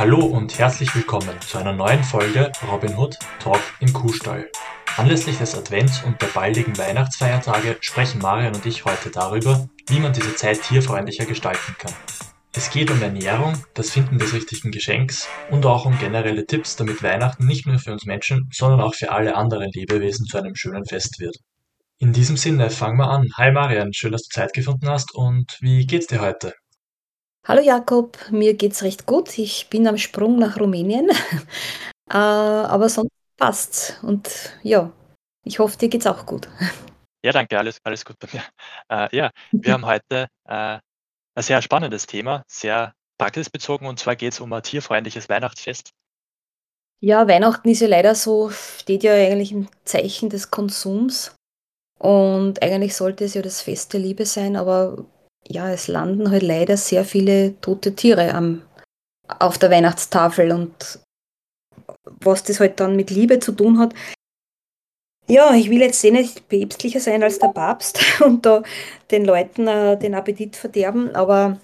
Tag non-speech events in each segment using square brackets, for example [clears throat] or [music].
Hallo und herzlich willkommen zu einer neuen Folge Robin Hood Talk im Kuhstall. Anlässlich des Advents und der baldigen Weihnachtsfeiertage sprechen Marian und ich heute darüber, wie man diese Zeit tierfreundlicher gestalten kann. Es geht um Ernährung, das Finden des richtigen Geschenks und auch um generelle Tipps, damit Weihnachten nicht nur für uns Menschen, sondern auch für alle anderen Lebewesen zu einem schönen Fest wird. In diesem Sinne, fangen wir an. Hi Marian, schön, dass du Zeit gefunden hast und wie geht's dir heute? Hallo Jakob, mir geht's recht gut. Ich bin am Sprung nach Rumänien, [laughs] äh, aber sonst passt's. Und ja, ich hoffe, dir geht's auch gut. [laughs] Ja, danke, alles, alles gut bei mir. [laughs] Äh, ja, wir haben heute äh, ein sehr spannendes Thema, sehr praxisbezogen, und zwar geht es um ein tierfreundliches Weihnachtsfest. Ja, Weihnachten ist ja leider so, steht ja eigentlich im Zeichen des Konsums. Und eigentlich sollte es ja das Fest der Liebe sein, aber ja, es landen halt leider sehr viele tote Tiere am, auf der Weihnachtstafel und was das halt dann mit Liebe zu tun hat. Ja, ich will jetzt eh nicht päpstlicher sein als der Papst [laughs] und da den Leuten äh, den Appetit verderben, aber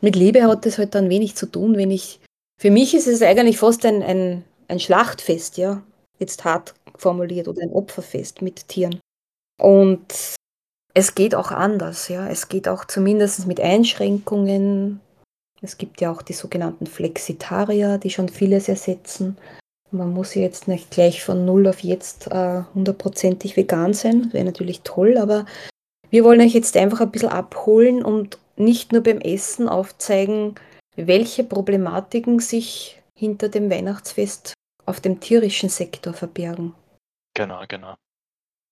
mit Liebe hat das halt dann wenig zu tun, wenn ich. Für mich ist es eigentlich fast ein, ein, ein Schlachtfest, ja, jetzt hart formuliert, oder ein Opferfest mit Tieren. Und es geht auch anders, ja. Es geht auch zumindest mit Einschränkungen. Es gibt ja auch die sogenannten Flexitarier, die schon vieles ersetzen. Man muss jetzt nicht gleich von null auf jetzt äh, hundertprozentig vegan sein. Wäre natürlich toll, aber wir wollen euch jetzt einfach ein bisschen abholen und nicht nur beim Essen aufzeigen, welche Problematiken sich hinter dem Weihnachtsfest auf dem tierischen Sektor verbergen. Genau, genau.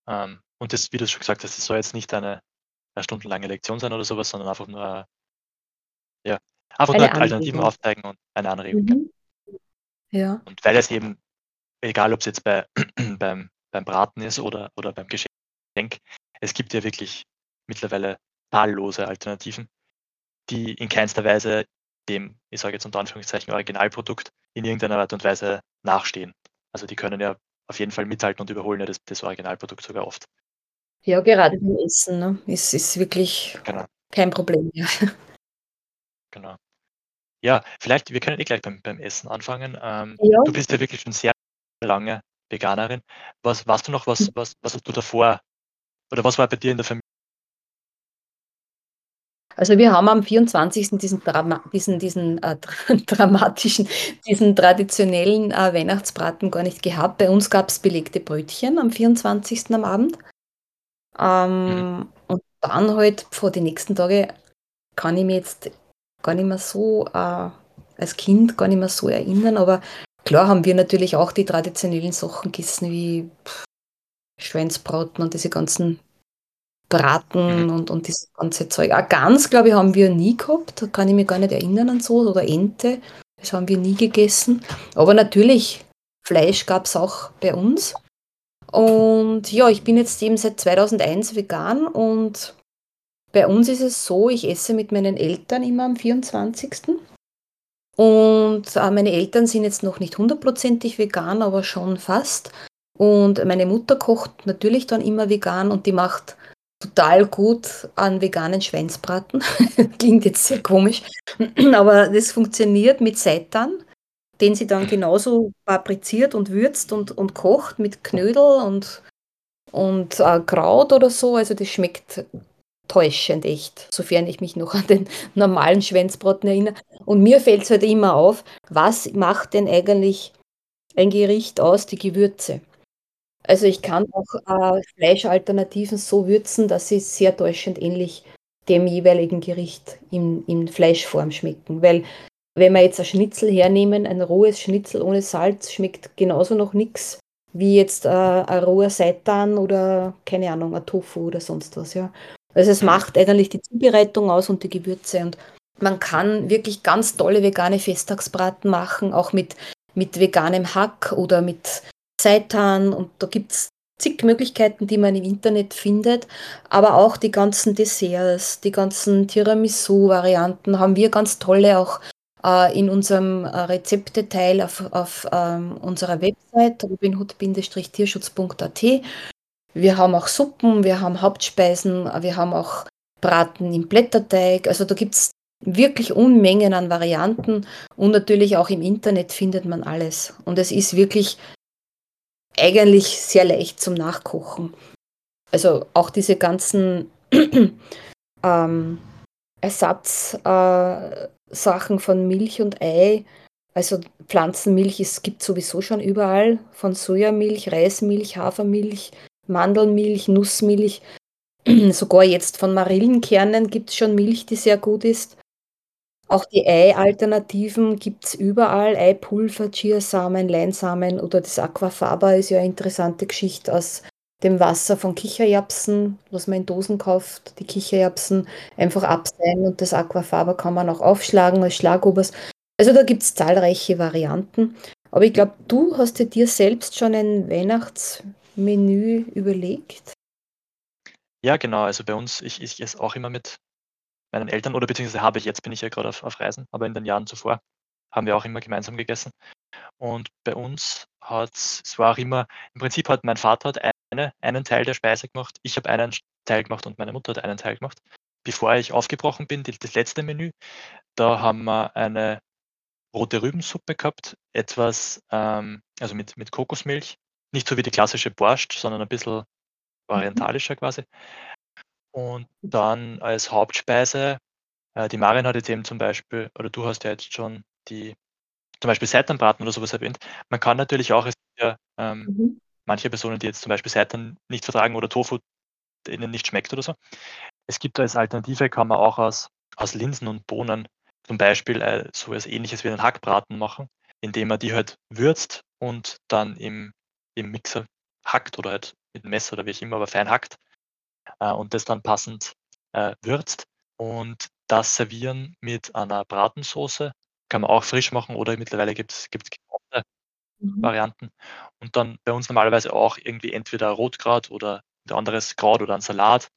Ähm, und das, wie du schon gesagt hast, das soll jetzt nicht eine, eine stundenlange Lektion sein oder sowas, sondern einfach nur, ja, einfach eine nur Alternativen aufzeigen und eine Anregung. Mhm. Ja. Und weil es eben, egal ob es jetzt bei, [clears throat] beim, beim Braten ist oder, oder beim Geschenk, es gibt ja wirklich mittlerweile zahllose Alternativen, die in keinster Weise dem, ich sage jetzt unter Anführungszeichen, Originalprodukt in irgendeiner Art und Weise nachstehen. Also die können ja auf jeden Fall mithalten und überholen ja das, das Originalprodukt sogar oft. Ja, gerade beim Essen, ne? Ist, ist wirklich genau. kein Problem mehr. [laughs] Genau. Ja, vielleicht, wir können eh gleich beim, beim Essen anfangen. Ähm, ja. Du bist ja wirklich schon sehr lange Veganerin. Was weißt du noch, was, hm. was, was hast du davor oder was war bei dir in der Familie? Also wir haben am 24. diesen, Drama, diesen, diesen äh, [laughs] dramatischen, diesen traditionellen äh, Weihnachtsbraten gar nicht gehabt. Bei uns gab es belegte Brötchen am 24. am Abend. Ähm, mhm. Und dann halt vor die nächsten Tage kann ich mich jetzt gar nicht mehr so, äh, als Kind gar nicht mehr so erinnern, aber klar haben wir natürlich auch die traditionellen Sachen gegessen wie Schweinsbraten und diese ganzen Braten mhm. und, und dieses ganze Zeug. Auch Gans, glaube ich, haben wir nie gehabt. Da kann ich mich gar nicht erinnern an so. Oder Ente. Das haben wir nie gegessen. Aber natürlich, Fleisch gab es auch bei uns. Und ja, ich bin jetzt eben seit 2001 vegan und bei uns ist es so, ich esse mit meinen Eltern immer am 24. Und äh, meine Eltern sind jetzt noch nicht hundertprozentig vegan, aber schon fast. Und meine Mutter kocht natürlich dann immer vegan und die macht total gut an veganen Schweinsbraten. [laughs] Klingt jetzt sehr komisch, aber das funktioniert mit Seitan den sie dann genauso papriziert und würzt und, und kocht mit Knödel und, und äh, Kraut oder so. Also das schmeckt täuschend echt, sofern ich mich noch an den normalen Schwänzbraten erinnere. Und mir fällt es halt immer auf, was macht denn eigentlich ein Gericht aus, die Gewürze? Also ich kann auch äh, Fleischalternativen so würzen, dass sie sehr täuschend ähnlich dem jeweiligen Gericht in, in Fleischform schmecken. Weil wenn wir jetzt ein Schnitzel hernehmen, ein rohes Schnitzel ohne Salz schmeckt genauso noch nichts wie jetzt äh, ein roher Seitan oder keine Ahnung, ein Tofu oder sonst was, ja. Also es macht eigentlich die Zubereitung aus und die Gewürze und man kann wirklich ganz tolle vegane Festtagsbraten machen, auch mit, mit veganem Hack oder mit Seitan und da gibt es zig Möglichkeiten, die man im Internet findet, aber auch die ganzen Desserts, die ganzen Tiramisu-Varianten haben wir ganz tolle auch äh, in unserem äh, Rezepteteil auf, auf ähm, unserer Website robinhood-tierschutz.at. Wir haben auch Suppen, wir haben Hauptspeisen, wir haben auch Braten im Blätterteig. Also da gibt es wirklich Unmengen an Varianten und natürlich auch im Internet findet man alles. Und es ist wirklich eigentlich sehr leicht zum Nachkochen. Also auch diese ganzen [clears throat] ähm, Ersatzsachen äh, von Milch und Ei. Also Pflanzenmilch gibt es sowieso schon überall. Von Sojamilch, Reismilch, Hafermilch, Mandelmilch, Nussmilch. [clears throat] Sogar jetzt von Marillenkernen gibt es schon Milch, die sehr gut ist. Auch die Ei-Alternativen gibt es überall. Eipulver, Chiasamen, Leinsamen oder das Aquafaba ist ja eine interessante Geschichte aus dem Wasser von Kichererbsen, was man in Dosen kauft. Die Kichererbsen einfach abseihen und das Aquafaba kann man auch aufschlagen als Schlagobers. Also da gibt es zahlreiche Varianten. Aber ich glaube, du hast dir selbst schon ein Weihnachtsmenü überlegt. Ja, genau. Also bei uns, ich, ich esse auch immer mit meinen Eltern oder beziehungsweise habe ich, jetzt bin ich ja gerade auf, auf Reisen, aber in den Jahren zuvor haben wir auch immer gemeinsam gegessen. Und bei uns hat es war auch immer, im Prinzip hat mein Vater hat eine, einen Teil der Speise gemacht, ich habe einen Teil gemacht und meine Mutter hat einen Teil gemacht. Bevor ich aufgebrochen bin, das letzte Menü, da haben wir eine rote Rübensuppe gehabt, etwas, ähm, also mit, mit Kokosmilch, nicht so wie die klassische Borscht, sondern ein bisschen mhm. orientalischer quasi. Und dann als Hauptspeise, äh, die Marin hat jetzt eben zum Beispiel, oder du hast ja jetzt schon die, zum Beispiel Seitanbraten oder sowas erwähnt. Man kann natürlich auch, es gibt ja ähm, mhm. Manche Personen, die jetzt zum Beispiel Seitan nicht vertragen oder Tofu ihnen nicht schmeckt oder so. Es gibt als Alternative, kann man auch aus, aus Linsen und Bohnen zum Beispiel äh, so etwas ähnliches wie einen Hackbraten machen, indem man die halt würzt und dann im, im Mixer hackt oder halt mit dem Messer oder wie ich immer, aber fein hackt äh, und das dann passend äh, würzt und das servieren mit einer Bratensoße. Kann man auch frisch machen oder mittlerweile gibt es mhm. Varianten. Und dann bei uns normalerweise auch irgendwie entweder Rotkraut oder ein anderes Kraut oder ein Salat.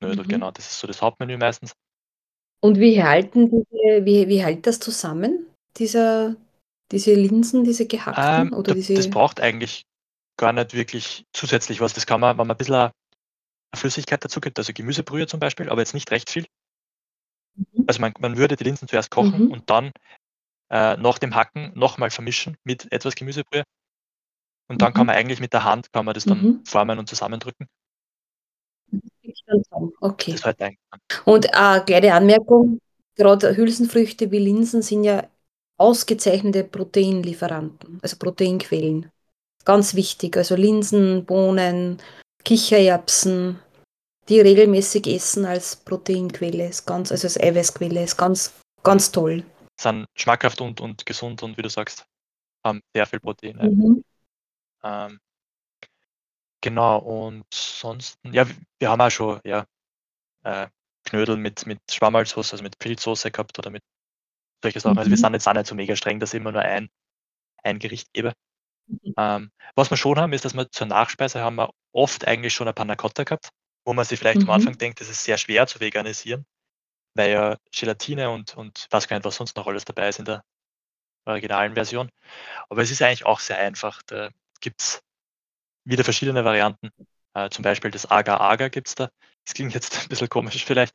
Knödel, mhm. genau, das ist so das Hauptmenü meistens. Und wie halten diese, wie, wie hält das zusammen, dieser, diese Linsen, diese gehackten? Ähm, oder diese... Das braucht eigentlich gar nicht wirklich zusätzlich was. Das kann man, wenn man ein bisschen Flüssigkeit dazu gibt, also Gemüsebrühe zum Beispiel, aber jetzt nicht recht viel. Mhm. Also man, man würde die Linsen zuerst kochen mhm. und dann äh, nach dem Hacken nochmal vermischen mit etwas Gemüsebrühe. Und dann mhm. kann man eigentlich mit der Hand kann man das dann mhm. formen und zusammendrücken. Okay. Das halt und äh, kleine Anmerkung, gerade Hülsenfrüchte wie Linsen sind ja ausgezeichnete Proteinlieferanten, also Proteinquellen. Ganz wichtig, also Linsen, Bohnen, Kichererbsen, die regelmäßig essen als Proteinquelle, ist ganz, also als Eiweißquelle, ist ganz, ganz toll. Sind schmackhaft und, und gesund und wie du sagst, haben sehr viel Protein. Mhm. Ähm, genau, und sonst, ja, wir haben auch schon ja, äh, Knödel mit, mit Schwammerlsauce, also mit Pilzsoße gehabt oder mit solche Sachen. Mhm. Also wir mhm. sind jetzt auch nicht so mega streng, dass ich immer nur ein, ein Gericht gebe. Mhm. Ähm, was wir schon haben, ist, dass wir zur Nachspeise haben wir oft eigentlich schon eine Panna Cotta gehabt, wo man sich vielleicht mhm. am Anfang denkt, das ist sehr schwer zu veganisieren, weil ja Gelatine und, und was gar nicht, was sonst noch alles dabei ist in der originalen Version. Aber es ist eigentlich auch sehr einfach. Da gibt es wieder verschiedene Varianten. Äh, zum Beispiel das Agar-Agar gibt es da. Das klingt jetzt [laughs] ein bisschen komisch vielleicht.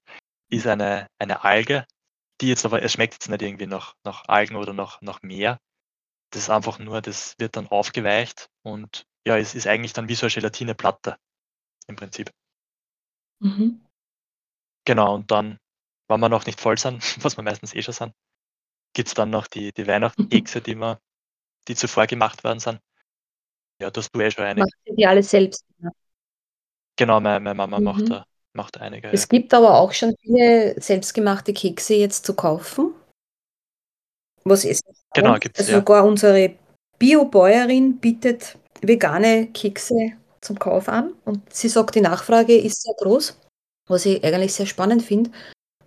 Ist eine, eine Alge, die jetzt aber, es schmeckt jetzt nicht irgendwie nach, nach Algen oder nach, nach Meer, das ist einfach nur, das wird dann aufgeweicht und ja, es ist eigentlich dann wie so eine Gelatineplatte im Prinzip. Mhm. Genau, und dann, wenn wir noch nicht voll sind, [laughs] was wir meistens eh schon sind, gibt es dann noch die, die Weihnachtskekse, [laughs] die, die zuvor gemacht worden sind. Ja, das du eh schon einige. Macht die alle selbst? Ja. Genau, meine, meine Mama mhm. macht, da, macht einige. Es ja. gibt aber auch schon viele selbstgemachte Kekse jetzt zu kaufen. Was ist Genau, gibt's, Also ja. sogar unsere Biobäuerin bietet vegane Kekse zum Kauf an und sie sagt, die Nachfrage ist sehr groß, was ich eigentlich sehr spannend finde,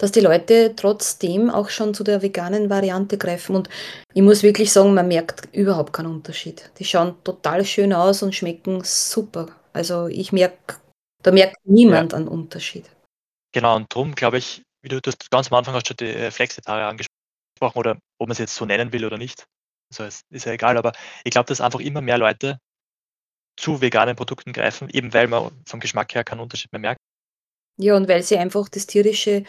dass die Leute trotzdem auch schon zu der veganen Variante greifen und ich muss wirklich sagen, man merkt überhaupt keinen Unterschied. Die schauen total schön aus und schmecken super. Also ich merke, da merkt niemand ja. einen Unterschied. Genau, und darum glaube ich, wie du das ganz am Anfang hast schon die äh, Flexitarier angesprochen, gesprochen oder ob man es jetzt so nennen will oder nicht. Also es ist ja egal, aber ich glaube, dass einfach immer mehr Leute zu veganen Produkten greifen, eben weil man vom Geschmack her keinen Unterschied mehr merkt. Ja, und weil sie einfach das tierische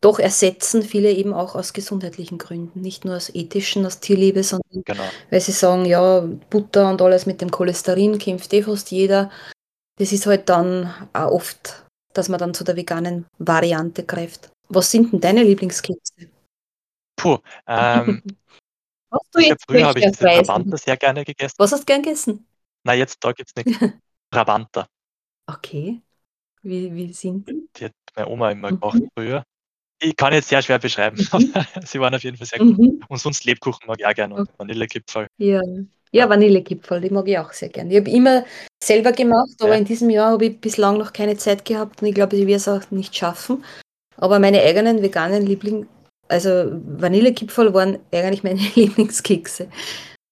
doch ersetzen viele eben auch aus gesundheitlichen Gründen, nicht nur aus ethischen, aus Tierliebe, sondern Genau. weil sie sagen, ja, Butter und alles mit dem Cholesterin kämpft eh fast jeder. Das ist halt dann auch oft, dass man dann zu der veganen Variante greift. Was sind denn deine Lieblingskekse? Puh, ähm, [laughs] Hast du jetzt früher habe ich? Trabanta sehr gerne gegessen. Was hast du gern gegessen? Na, jetzt da gibt's nichts. [laughs] Trabanta. Okay. Wie, wie sind die? Die hat meine Oma immer Mhm. gemacht früher. Ich kann jetzt sehr schwer beschreiben, aber [laughs] sie waren auf jeden Fall sehr gut. Mhm. Und sonst Lebkuchen mag ich auch gerne und Okay. Vanillekipferl. Ja. Ja. Vanillekipferl, die mag ich auch sehr gern. Ich habe immer selber gemacht, aber Ja. in diesem Jahr habe ich bislang noch keine Zeit gehabt und ich glaube, ich werde es auch nicht schaffen. Aber meine eigenen veganen Liebling, also Vanillekipferl waren eigentlich meine [laughs] Lieblingskekse.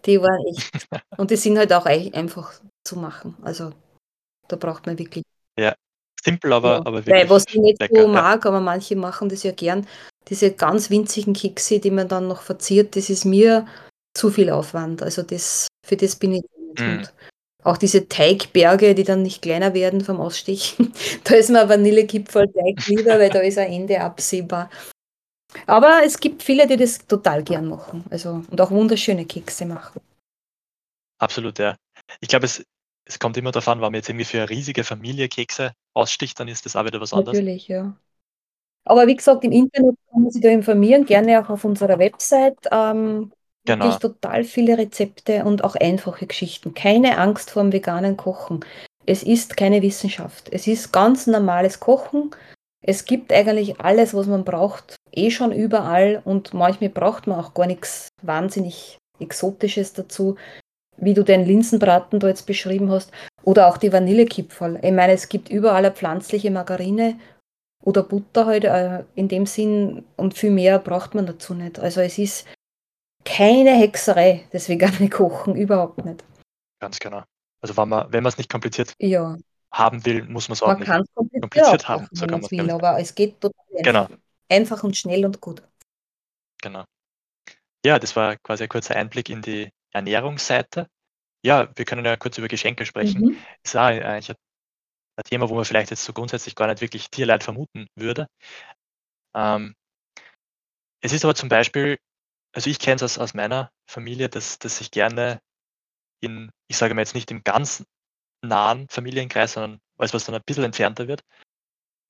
Die waren echt. [laughs] Und die sind halt auch ei- einfach zu machen. Also da braucht man wirklich. Ja, simpel, aber, Ja. aber Weil wirklich was ich nicht lecker. so Ja, mag, aber manche machen das ja gern, diese ganz winzigen Kekse, die man dann noch verziert, das ist mir zu viel Aufwand. Also das, für das bin ich nicht. Mm. Und auch diese Teigberge, die dann nicht kleiner werden vom Ausstechen, [laughs] da ist mir Vanillekipferl-Teig lieber, weil da ist ein Ende absehbar. Aber es gibt viele, die das total gern machen. Also, und auch wunderschöne Kekse machen. absolut, ja. Ich glaube, es, es kommt immer darauf an, wenn man jetzt irgendwie für eine riesige Familie Kekse aussticht, dann ist das auch wieder was anderes. Natürlich, ja. Aber wie gesagt, im Internet kann man sich da informieren, gerne auch auf unserer Website. Ähm, wirklich Genau. total viele Rezepte und auch einfache Geschichten. Keine Angst vor dem veganen Kochen. Es ist keine Wissenschaft. Es ist ganz normales Kochen. Es gibt eigentlich alles, was man braucht, eh schon überall und manchmal braucht man auch gar nichts wahnsinnig Exotisches dazu, wie du den Linsenbraten da jetzt beschrieben hast oder auch die Vanillekipferl. Ich meine, es gibt überall eine pflanzliche Margarine oder Butter halt äh, in dem Sinn und viel mehr braucht man dazu nicht. Also es ist keine Hexerei, das vegane [laughs] Kochen, überhaupt nicht. Ganz genau. Also wenn man, es nicht kompliziert Ja, haben will, muss man es auch man nicht kompliziert kompliziert haben. So kann will, aber es geht total Genau, einfach. Einfach und schnell und gut. genau. Ja, das war quasi ein kurzer Einblick in die Ernährungsseite. Ja, wir können ja kurz über Geschenke sprechen. Mhm. Das ist auch eigentlich ein ein Thema, wo man vielleicht jetzt so grundsätzlich gar nicht wirklich Tierleid vermuten würde. Ähm, es ist aber zum Beispiel, also ich kenne es aus, aus meiner Familie, dass, dass ich gerne in, ich sage mal jetzt nicht im ganz nahen Familienkreis, sondern alles, was dann ein bisschen entfernter wird,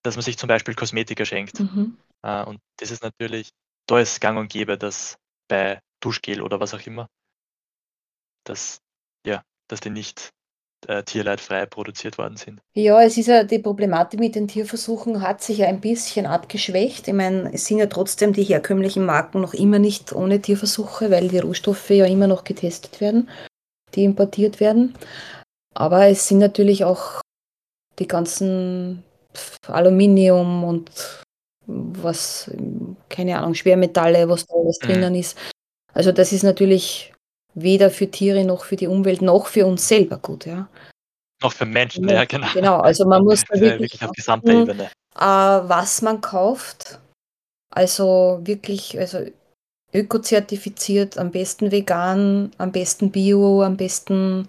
dass man sich zum Beispiel Kosmetika schenkt. Mhm. Äh, und das ist natürlich, da ist gang und gäbe, dass bei Duschgel oder was auch immer, dass, ja, dass die nicht äh, tierleidfrei produziert worden sind. Ja, es ist ja die Problematik mit den Tierversuchen hat sich ja ein bisschen abgeschwächt. Ich meine, es sind ja trotzdem die herkömmlichen Marken noch immer nicht ohne Tierversuche, weil die Rohstoffe ja immer noch getestet werden, die importiert werden. Aber es sind natürlich auch die ganzen Aluminium und was, keine Ahnung, Schwermetalle, was da alles Mhm. drinnen ist. Also das ist natürlich weder für Tiere noch für die Umwelt noch für uns selber gut, ja. Noch für Menschen, ja, genau. genau. Also man muss da [laughs] wirklich wirklich auf gesamter Ebene. äh, was man kauft. Also wirklich, also ökozertifiziert, am besten vegan, am besten bio, am besten,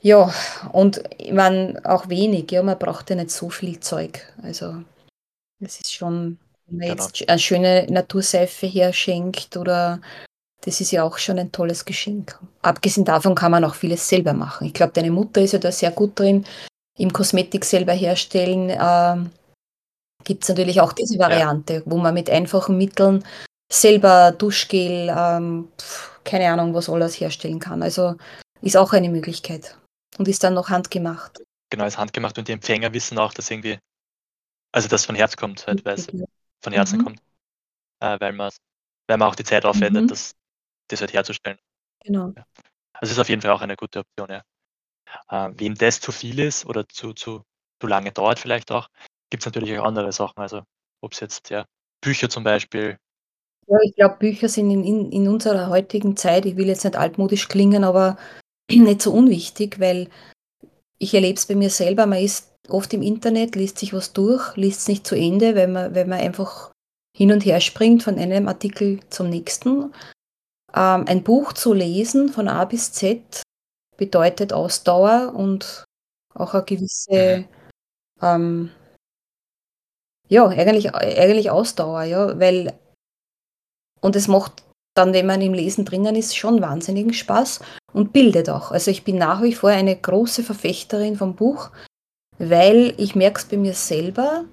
ja, und ich meine auch wenig, ja, man braucht ja nicht so viel Zeug. Also es ist schon, wenn man Genau. jetzt eine schöne Naturseife herschenkt oder das ist ja auch schon ein tolles Geschenk. Abgesehen davon kann man auch vieles selber machen. Ich glaube, deine Mutter ist ja da sehr gut drin, im Kosmetik selber herstellen. Ähm, Gibt es natürlich auch diese Ja, Variante, wo man mit einfachen Mitteln selber Duschgel, ähm, keine Ahnung, was alles herstellen kann. Also ist auch eine Möglichkeit und ist dann noch handgemacht. genau, ist handgemacht und die Empfänger wissen auch, dass irgendwie, also das von Herz kommt, halt, weil es ja. von Herzen Mhm. kommt, äh, weil man weil man auch die Zeit aufwendet, Mhm. das, das halt herzustellen. Genau. Ja. Also ist auf jeden Fall auch eine gute Option, ja. Äh, wem das zu viel ist oder zu, zu, zu lange dauert vielleicht auch, gibt es natürlich auch andere Sachen. Also ob es jetzt ja Bücher zum Beispiel, Ja, ich glaube, Bücher sind in, in, in unserer heutigen Zeit, ich will jetzt nicht altmodisch klingen, aber [clears throat] nicht so unwichtig, weil ich erlebe es bei mir selber, man ist oft im Internet, liest sich was durch, liest es nicht zu Ende, weil man, weil man einfach hin und her springt von einem Artikel zum nächsten. Ähm, ein Buch zu lesen von A bis Z bedeutet Ausdauer und auch eine mhm. gewisse, ähm, ja, eigentlich, eigentlich Ausdauer, ja, weil und es macht dann, wenn man im Lesen drinnen ist, schon wahnsinnigen Spaß und bildet auch. Also ich bin nach wie vor eine große Verfechterin vom Buch, weil ich merke es bei mir selber,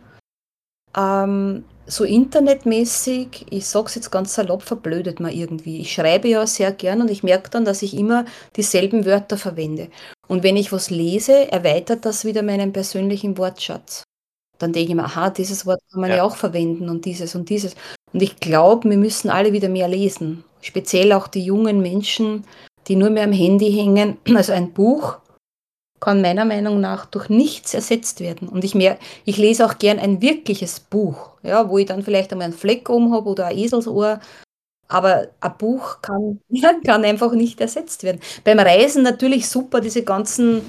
ähm, so internetmäßig, ich sage es jetzt ganz salopp, verblödet man irgendwie. Ich schreibe ja sehr gern und ich merke dann, dass ich immer dieselben Wörter verwende. Und wenn ich was lese, erweitert das wieder meinen persönlichen Wortschatz. Dann denke ich mir, aha, dieses Wort kann man ja, ja auch verwenden und dieses und dieses. Und ich glaube, wir müssen alle wieder mehr lesen. Speziell auch die jungen Menschen, die nur mehr am Handy hängen. Also ein Buch kann meiner Meinung nach durch nichts ersetzt werden. Und ich, mehr, ich lese auch gern ein wirkliches Buch, ja, wo ich dann vielleicht einmal einen Fleck oben habe oder ein Eselsohr. Aber ein Buch kann, [laughs] kann einfach nicht ersetzt werden. Beim Reisen natürlich super, diese ganzen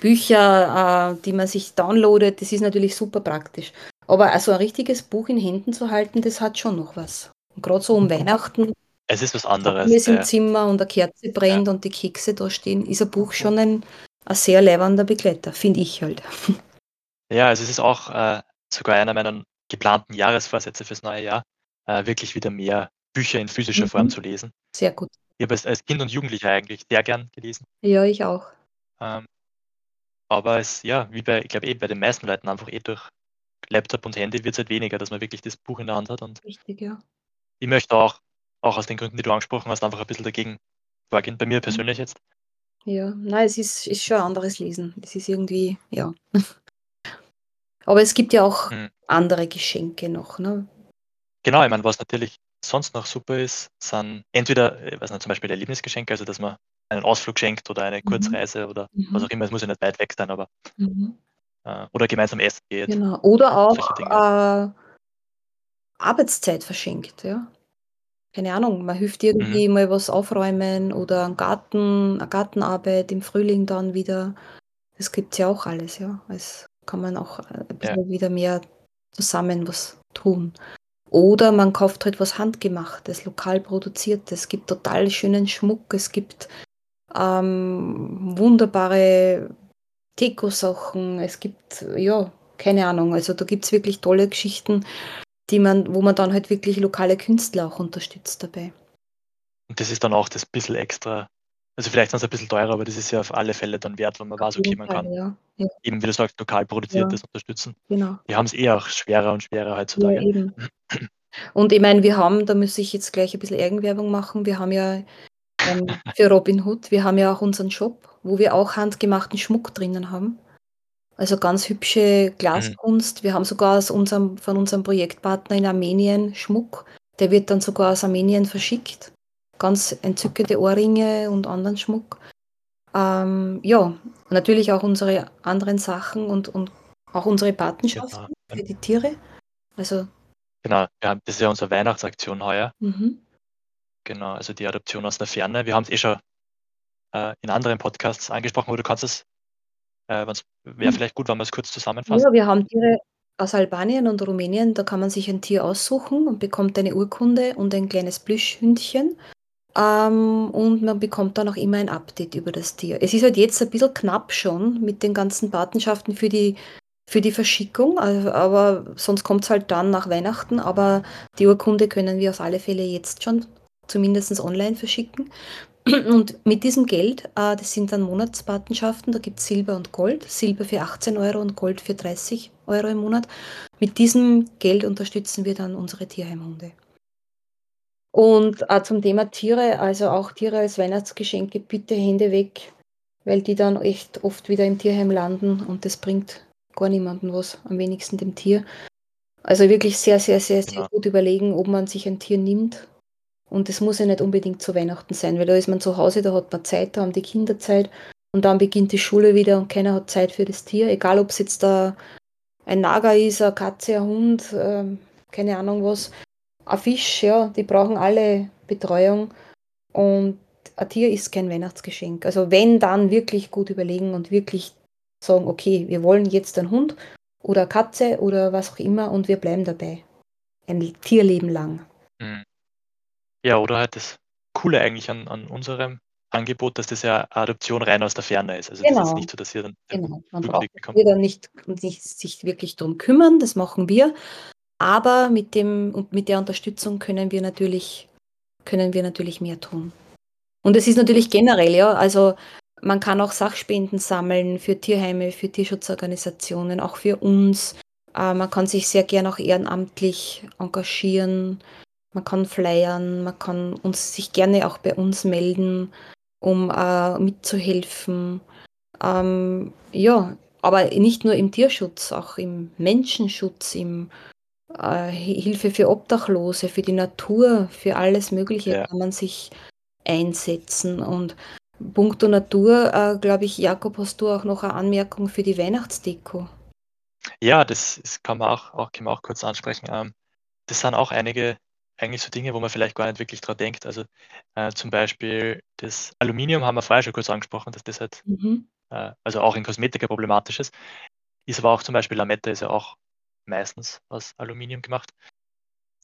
Bücher, äh, die man sich downloadet, das ist natürlich super praktisch. Aber also ein richtiges Buch in Händen zu halten, das hat schon noch was. Gerade so um Weihnachten. Es ist was anderes. Wenn es im Zimmer und eine Kerze brennt ja. und die Kekse da stehen, ist ein Buch schon ein, ein sehr leibender Begleiter, finde ich halt. Ja, also es ist auch äh, sogar einer meiner geplanten Jahresvorsätze fürs neue Jahr, äh, wirklich wieder mehr Bücher in physischer mhm. Form zu lesen. Sehr gut. Ich habe es als Kind und Jugendlicher eigentlich sehr gern gelesen. Ja, ich auch. Ähm, aber es, ja, wie bei, ich glaube eh bei den meisten Leuten einfach eh durch Laptop und Handy wird es halt weniger, dass man wirklich das Buch in der Hand hat. Und Richtig, ja. ich möchte auch, auch aus den Gründen, die du angesprochen hast, einfach ein bisschen dagegen vorgehen. Bei mir mhm. persönlich jetzt. Ja, nein, es ist, ist schon ein anderes Lesen. Es ist irgendwie, ja. [laughs] Aber es gibt ja auch hm. andere Geschenke noch, ne? Genau, ich meine, was natürlich sonst noch super ist, sind entweder, ich weiß nicht, zum Beispiel Erlebnisgeschenke, also dass man einen Ausflug schenkt oder eine mhm. Kurzreise oder mhm. was auch immer, es muss ja nicht weit weg sein, aber mhm. äh, oder gemeinsam essen geht. Genau. Oder auch äh, Arbeitszeit verschenkt, ja. Keine Ahnung, man hilft irgendwie mhm. mal was aufräumen oder einen Garten, eine Gartenarbeit im Frühling dann wieder. Das gibt es ja auch alles, ja. Es kann man auch äh, ein bisschen ja. wieder mehr zusammen was tun. Oder man kauft halt was handgemachtes, lokal produziertes. Es gibt total schönen Schmuck, es gibt ähm, wunderbare Deko-Sachen, es gibt, ja, keine Ahnung, also da gibt es wirklich tolle Geschichten, die man, wo man dann halt wirklich lokale Künstler auch unterstützt dabei. Und das ist dann auch das bisschen extra, also vielleicht ist es ein bisschen teurer, aber das ist ja auf alle Fälle dann wert, wenn man weiß, okay, man kann ja, ja. eben, wie du sagst, lokal produziertes ja, unterstützen. Genau. Die haben es eh auch schwerer und schwerer heutzutage. Ja. [clears throat] Und ich meine, wir haben, da muss ich jetzt gleich ein bisschen Eigenwerbung machen, wir haben ja ähm, für Robin Hood, wir haben ja auch unseren Shop, wo wir auch handgemachten Schmuck drinnen haben. Also ganz hübsche mhm. Glaskunst. Wir haben sogar aus unserem, von unserem Projektpartner in Armenien Schmuck. Der wird dann sogar aus Armenien verschickt. Ganz entzückende Ohrringe und anderen Schmuck. Ähm, ja, natürlich auch unsere anderen Sachen und, und auch unsere Patenschaften genau. für die Tiere. Also Genau, ja, das ist ja unsere Weihnachtsaktion heuer. Mhm. Genau, also die Adoption aus der Ferne. Wir haben es eh schon äh, in anderen Podcasts angesprochen, aber du kannst es, äh, wäre mhm. vielleicht gut, wenn wir es kurz zusammenfassen. Ja, wir haben Tiere aus Albanien und Rumänien, da kann man sich ein Tier aussuchen und bekommt eine Urkunde und ein kleines Plüschhündchen. Ähm, und man bekommt dann auch immer ein Update über das Tier. Es ist halt jetzt ein bisschen knapp schon mit den ganzen Patenschaften für die für die Verschickung, also, aber sonst kommt es halt dann nach Weihnachten. Aber die Urkunde können wir auf alle Fälle jetzt schon zumindest online verschicken. [clears throat] Und mit diesem Geld, äh, das sind dann Monatspatenschaften, da gibt es Silber und Gold. Silber für 18 Euro und Gold für 30 Euro im Monat. Mit diesem Geld unterstützen wir dann unsere Tierheimhunde. Und äh, zum Thema Tiere, also auch Tiere als Weihnachtsgeschenke, bitte Hände weg, weil die dann echt oft wieder im Tierheim landen und das bringt gar niemandem was, am wenigsten dem Tier. Also wirklich sehr, sehr, sehr, sehr ja. gut überlegen, ob man sich ein Tier nimmt. Und es muss ja nicht unbedingt zu Weihnachten sein, weil da ist man zu Hause, da hat man Zeit, da haben die Kinder Zeit und dann beginnt die Schule wieder und keiner hat Zeit für das Tier. Egal, ob es jetzt da ein Nager ist, eine Katze, ein Hund, äh, keine Ahnung was, ein Fisch, ja, die brauchen alle Betreuung. Und ein Tier ist kein Weihnachtsgeschenk. Also wenn, dann wirklich gut überlegen und wirklich sagen, okay, wir wollen jetzt einen Hund oder Katze oder was auch immer und wir bleiben dabei. Ein Tierleben lang. Mhm. Ja, oder halt das Coole eigentlich an, an unserem Angebot, dass das ja Adoption rein aus der Ferne ist. Also das ist Genau, nicht so, dass ihr dann genau. Man braucht hier dann nicht nicht sich wirklich drum kümmern, das machen wir. Aber mit dem mit der Unterstützung können wir natürlich können wir natürlich mehr tun. Und es ist natürlich generell, ja, also man kann auch Sachspenden sammeln für Tierheime, für Tierschutzorganisationen, auch für uns. Äh, man kann sich sehr gern auch ehrenamtlich engagieren. Man kann flyern, man kann uns sich gerne auch bei uns melden, um äh, mitzuhelfen. Ähm, ja, aber nicht nur im Tierschutz, auch im Menschenschutz, im äh, Hilfe für Obdachlose, für die Natur, für alles Mögliche Ja. kann man sich einsetzen. Und puncto Natur, äh, glaube ich, Jakob, hast du auch noch eine Anmerkung für die Weihnachtsdeko? Ja, das, das kann man auch, auch, kann man auch kurz ansprechen. Ähm, das sind auch einige eigentlich so Dinge, wo man vielleicht gar nicht wirklich dran denkt. Also äh, zum Beispiel das Aluminium haben wir vorher schon kurz angesprochen, dass das halt, Mhm. äh, also auch in Kosmetika problematisch ist. Ist aber auch zum Beispiel Lametta ist ja auch meistens aus Aluminium gemacht.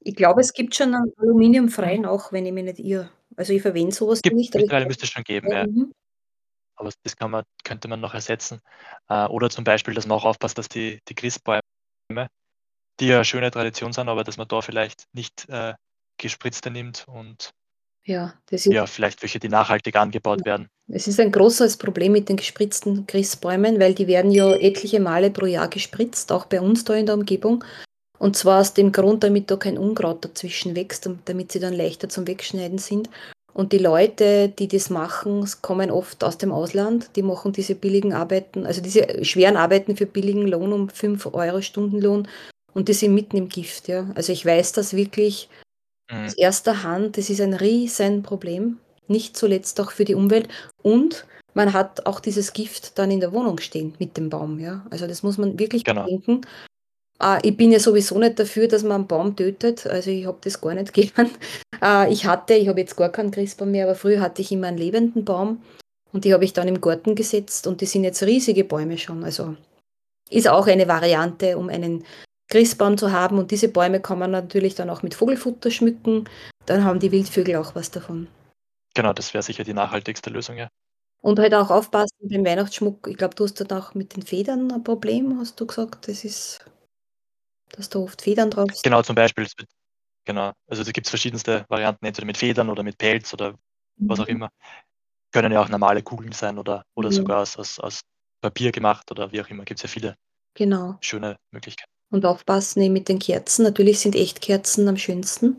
Ich glaube, es gibt schon einen aluminiumfreien auch, wenn ich mich nicht irre. Also ich verwende sowas Gibt, nicht, mittlerweile müsste es schon geben, ja. mhm. Aber das man, könnte man noch ersetzen. Äh, oder zum Beispiel, dass man auch aufpasst, dass die, die Christbäume, die ja eine schöne Tradition sind, aber dass man da vielleicht nicht äh, gespritzte nimmt und ja, das ist, ja, vielleicht welche, die nachhaltig angebaut werden. es ist ein großes Problem mit den gespritzten Christbäumen, weil die werden ja etliche Male pro Jahr gespritzt, auch bei uns da in der Umgebung. Und zwar aus dem Grund, damit da kein Unkraut dazwischen wächst und damit sie dann leichter zum Wegschneiden sind. Und die Leute, die das machen, kommen oft aus dem Ausland. Die machen diese billigen Arbeiten, also diese schweren Arbeiten für billigen Lohn um 5 Euro Stundenlohn. Und die sind mitten im Gift, ja. Also ich weiß das wirklich. Aus erster Hand. Das ist ein Riesenproblem. Nicht zuletzt auch für die Umwelt. Und man hat auch dieses Gift dann in der Wohnung stehen mit dem Baum, ja. Also das muss man wirklich Genau. bedenken. Äh, ich bin ja sowieso nicht dafür, dass man einen Baum tötet. Also ich habe das gar nicht [laughs] gern. Äh, ich hatte, ich habe jetzt gar keinen Christbaum mehr, aber früher hatte ich immer einen lebenden Baum und die habe ich dann im Garten gesetzt und die sind jetzt riesige Bäume schon. Also ist auch eine Variante, um einen Christbaum zu haben und diese Bäume kann man natürlich dann auch mit Vogelfutter schmücken. Dann haben die Wildvögel auch was davon. Genau, das wäre sicher die nachhaltigste Lösung, ja. Und halt auch aufpassen beim Weihnachtsschmuck. Ich glaube, du hast dann auch mit den Federn ein Problem, hast du gesagt. Das ist, dass da oft Federn drauf sind. Genau, zum Beispiel. Genau, also da gibt es verschiedenste Varianten, entweder mit Federn oder mit Pelz oder was auch Mhm. immer. Können ja auch normale Kugeln sein oder, oder Mhm. sogar aus, aus, aus Papier gemacht oder wie auch immer. Gibt es ja viele Genau. schöne Möglichkeiten. Und aufpassen eben mit den Kerzen. Natürlich sind Echtkerzen am schönsten,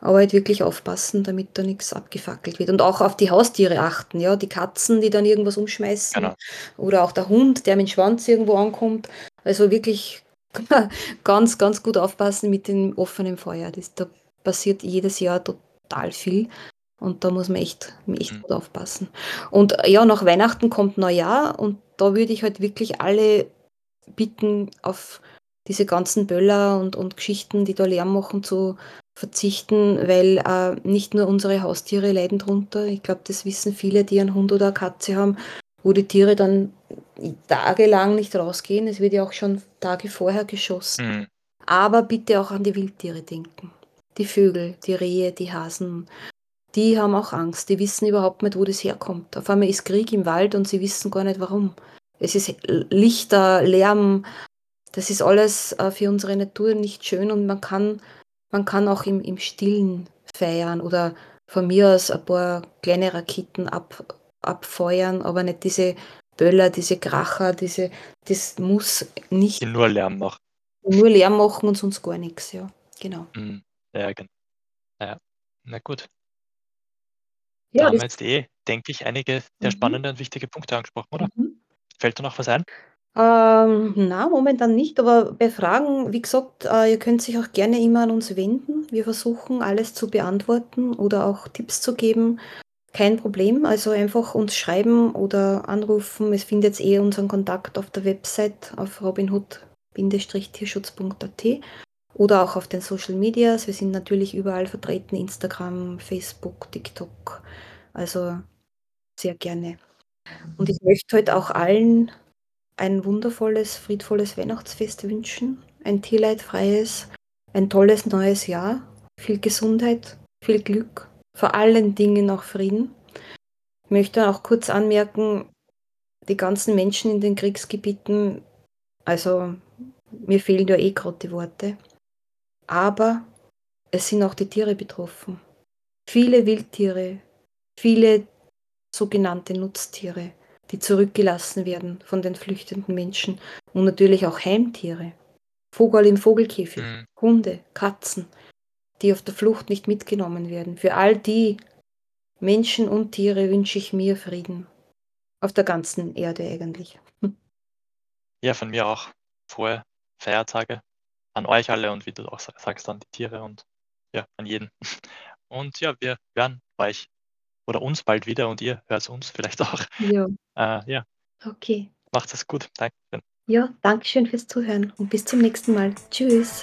aber halt wirklich aufpassen, damit da nichts abgefackelt wird. Und auch auf die Haustiere achten, ja. Die Katzen, die dann irgendwas umschmeißen. Genau. Oder auch der Hund, der mit dem Schwanz irgendwo ankommt. Also wirklich [laughs] ganz, ganz gut aufpassen mit dem offenen Feuer. Das, da passiert jedes Jahr total viel. Und da muss man echt, echt Mhm. gut aufpassen. Und äh, ja, nach Weihnachten kommt Neujahr und da würde ich halt wirklich alle bitten, auf diese ganzen Böller und, und Geschichten, die da Lärm machen, zu verzichten, weil äh, nicht nur unsere Haustiere leiden drunter. Ich glaube, das wissen viele, die einen Hund oder eine Katze haben, wo die Tiere dann tagelang nicht rausgehen. Es wird ja auch schon Tage vorher geschossen. Mhm. Aber bitte auch an die Wildtiere denken. Die Vögel, die Rehe, die Hasen, die haben auch Angst. Die wissen überhaupt nicht, wo das herkommt. Auf einmal ist Krieg im Wald und sie wissen gar nicht warum. Es ist Lichter, Lärm. Das ist alles äh, für unsere Natur nicht schön und man kann, man kann auch im, im Stillen feiern oder von mir aus ein paar kleine Raketen ab, abfeuern, aber nicht diese Böller, diese Kracher, diese, das muss nicht Die nur Lärm machen. nur Lärm machen und sonst gar nichts, ja. Genau. Mhm. Ja, genau. Ja. Na gut. Da Ja, haben wir jetzt eh, denke ich, einige sehr Mhm. spannende und wichtige Punkte angesprochen, oder? mhm. Fällt da noch was ein? Ähm, na, momentan nicht, aber bei Fragen, wie gesagt, äh, ihr könnt sich auch gerne immer an uns wenden. Wir versuchen alles zu beantworten oder auch Tipps zu geben. Kein Problem, also einfach uns schreiben oder anrufen. Es findet eh unseren Kontakt auf der Website auf robinhood-tierschutz.at oder auch auf den Social Medias. Wir sind natürlich überall vertreten, Instagram, Facebook, TikTok. Also sehr gerne. Und ich möchte heute auch allen ein wundervolles, friedvolles Weihnachtsfest wünschen. Ein tierleidfreies, ein tolles neues Jahr. Viel Gesundheit, viel Glück, vor allen Dingen auch Frieden. Ich möchte auch kurz anmerken, die ganzen Menschen in den Kriegsgebieten, also mir fehlen ja eh gerade die Worte, aber es sind auch die Tiere betroffen. Viele Wildtiere, viele sogenannte Nutztiere, die zurückgelassen werden von den flüchtenden Menschen und natürlich auch Heimtiere. Vogel im Vogelkäfig, mhm. Hunde, Katzen, die auf der Flucht nicht mitgenommen werden. Für all die Menschen und Tiere wünsche ich mir Frieden. Auf der ganzen Erde eigentlich. Hm. [laughs] Ja, von mir auch frohe Feiertage an euch alle und wie du auch sagst, an die Tiere und ja, an jeden. [laughs] Und ja, wir hören euch oder uns bald wieder und ihr hört uns vielleicht auch. Ja. [laughs] Äh, ja. Okay. Macht es gut. Danke. Ja, danke schön fürs Zuhören und bis zum nächsten Mal. Tschüss.